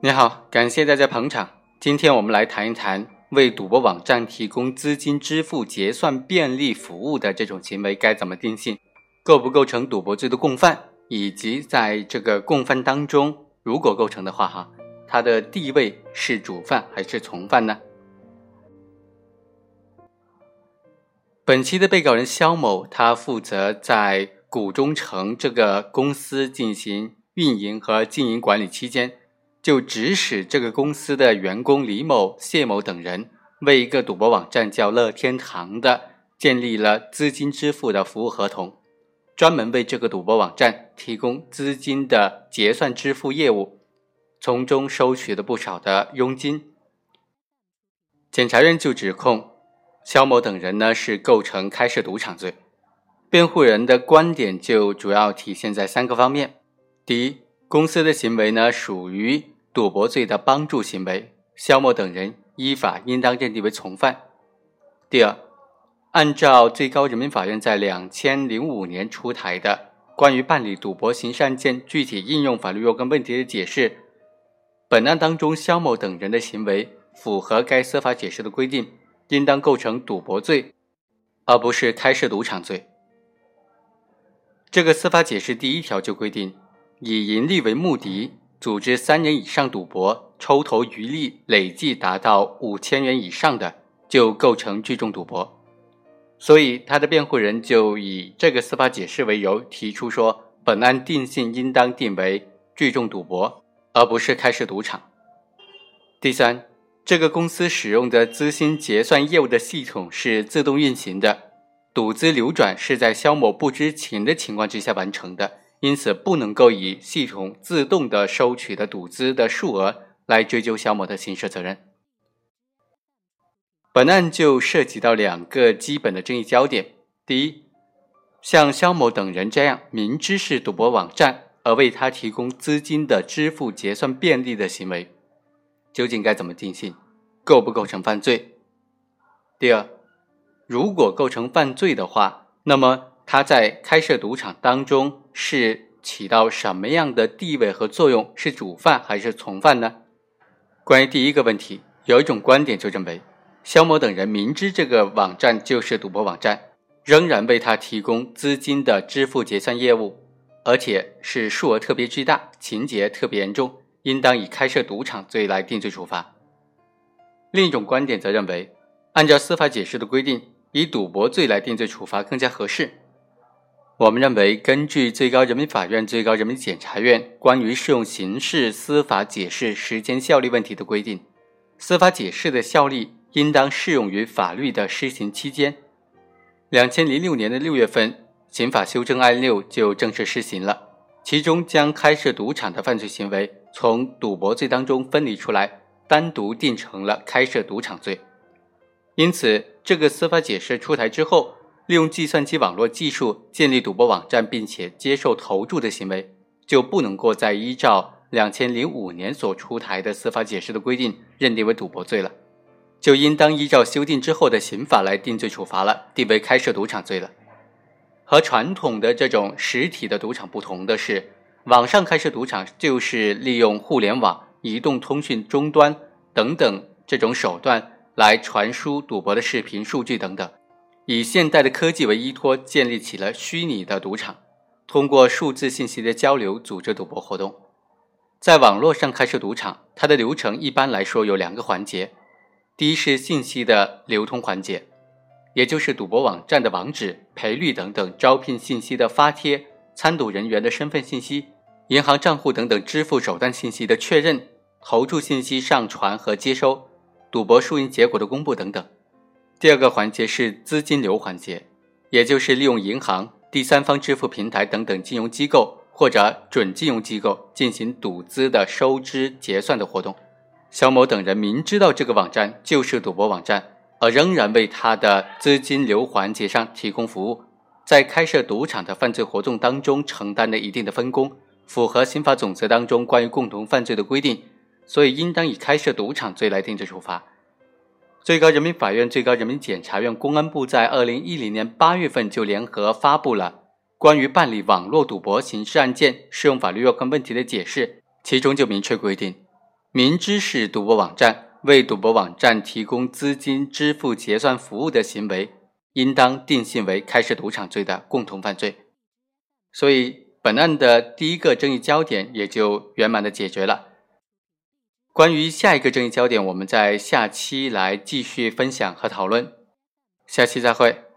你好，感谢大家捧场。今天我们来谈一谈为赌博网站提供资金支付结算便利服务的这种行为该怎么定性，构不构成赌博罪的共犯，以及在这个共犯当中，如果构成的话，哈，他的地位是主犯还是从犯呢？本期的被告人肖某，他负责在古中城这个公司进行运营和经营管理期间。就指使这个公司的员工李某、谢某等人为一个赌博网站叫乐天堂的建立了资金支付的服务合同，专门为这个赌博网站提供资金的结算支付业务，从中收取了不少的佣金。检察院就指控肖某等人呢是构成开设赌场罪，辩护人的观点就主要体现在三个方面：第一，公司的行为呢，属于赌博罪的帮助行为，肖某等人依法应当认定为从犯。第二，按照最高人民法院在两千零五年出台的《关于办理赌博刑事案件具体应用法律若干问题的解释》，本案当中肖某等人的行为符合该司法解释的规定，应当构成赌博罪，而不是开设赌场罪。这个司法解释第一条就规定。以盈利为目的，组织三人以上赌博，抽头余利累计达到五千元以上的，就构成聚众赌博。所以，他的辩护人就以这个司法解释为由，提出说，本案定性应当定为聚众赌博，而不是开设赌场。第三，这个公司使用的资金结算业务的系统是自动运行的，赌资流转是在肖某不知情的情况之下完成的。因此，不能够以系统自动的收取的赌资的数额来追究肖某的刑事责任。本案就涉及到两个基本的争议焦点：第一，像肖某等人这样明知是赌博网站而为他提供资金的支付结算便利的行为，究竟该怎么定性，构不构成犯罪？第二，如果构成犯罪的话，那么他在开设赌场当中。是起到什么样的地位和作用？是主犯还是从犯呢？关于第一个问题，有一种观点就认为，肖某等人明知这个网站就是赌博网站，仍然为他提供资金的支付结算业务，而且是数额特别巨大，情节特别严重，应当以开设赌场罪来定罪处罚。另一种观点则认为，按照司法解释的规定，以赌博罪来定罪处罚更加合适。我们认为，根据最高人民法院、最高人民检察院关于适用刑事司法解释时间效力问题的规定，司法解释的效力应当适用于法律的施行期间。两千零六年的六月份，刑法修正案六就正式施行了，其中将开设赌场的犯罪行为从赌博罪当中分离出来，单独定成了开设赌场罪。因此，这个司法解释出台之后。利用计算机网络技术建立赌博网站，并且接受投注的行为，就不能够再依照两千零五年所出台的司法解释的规定认定为赌博罪了，就应当依照修订之后的刑法来定罪处罚了，定为开设赌场罪了。和传统的这种实体的赌场不同的是，网上开设赌场就是利用互联网、移动通讯终端等等这种手段来传输赌博的视频、数据等等。以现代的科技为依托，建立起了虚拟的赌场，通过数字信息的交流组织赌博活动。在网络上开设赌场，它的流程一般来说有两个环节：第一是信息的流通环节，也就是赌博网站的网址、赔率等等招聘信息的发帖、参赌人员的身份信息、银行账户等等支付手段信息的确认、投注信息上传和接收、赌博输赢结果的公布等等。第二个环节是资金流环节，也就是利用银行、第三方支付平台等等金融机构或者准金融机构进行赌资的收支结算的活动。肖某等人明知道这个网站就是赌博网站，而仍然为他的资金流环节上提供服务，在开设赌场的犯罪活动当中承担了一定的分工，符合刑法总则当中关于共同犯罪的规定，所以应当以开设赌场罪来定罪处罚。最高人民法院、最高人民检察院、公安部在二零一零年八月份就联合发布了关于办理网络赌博刑事案件适用法律若干问题的解释，其中就明确规定，明知是赌博网站，为赌博网站提供资金支付结算服务的行为，应当定性为开设赌场罪的共同犯罪。所以，本案的第一个争议焦点也就圆满的解决了。关于下一个争议焦点，我们在下期来继续分享和讨论。下期再会。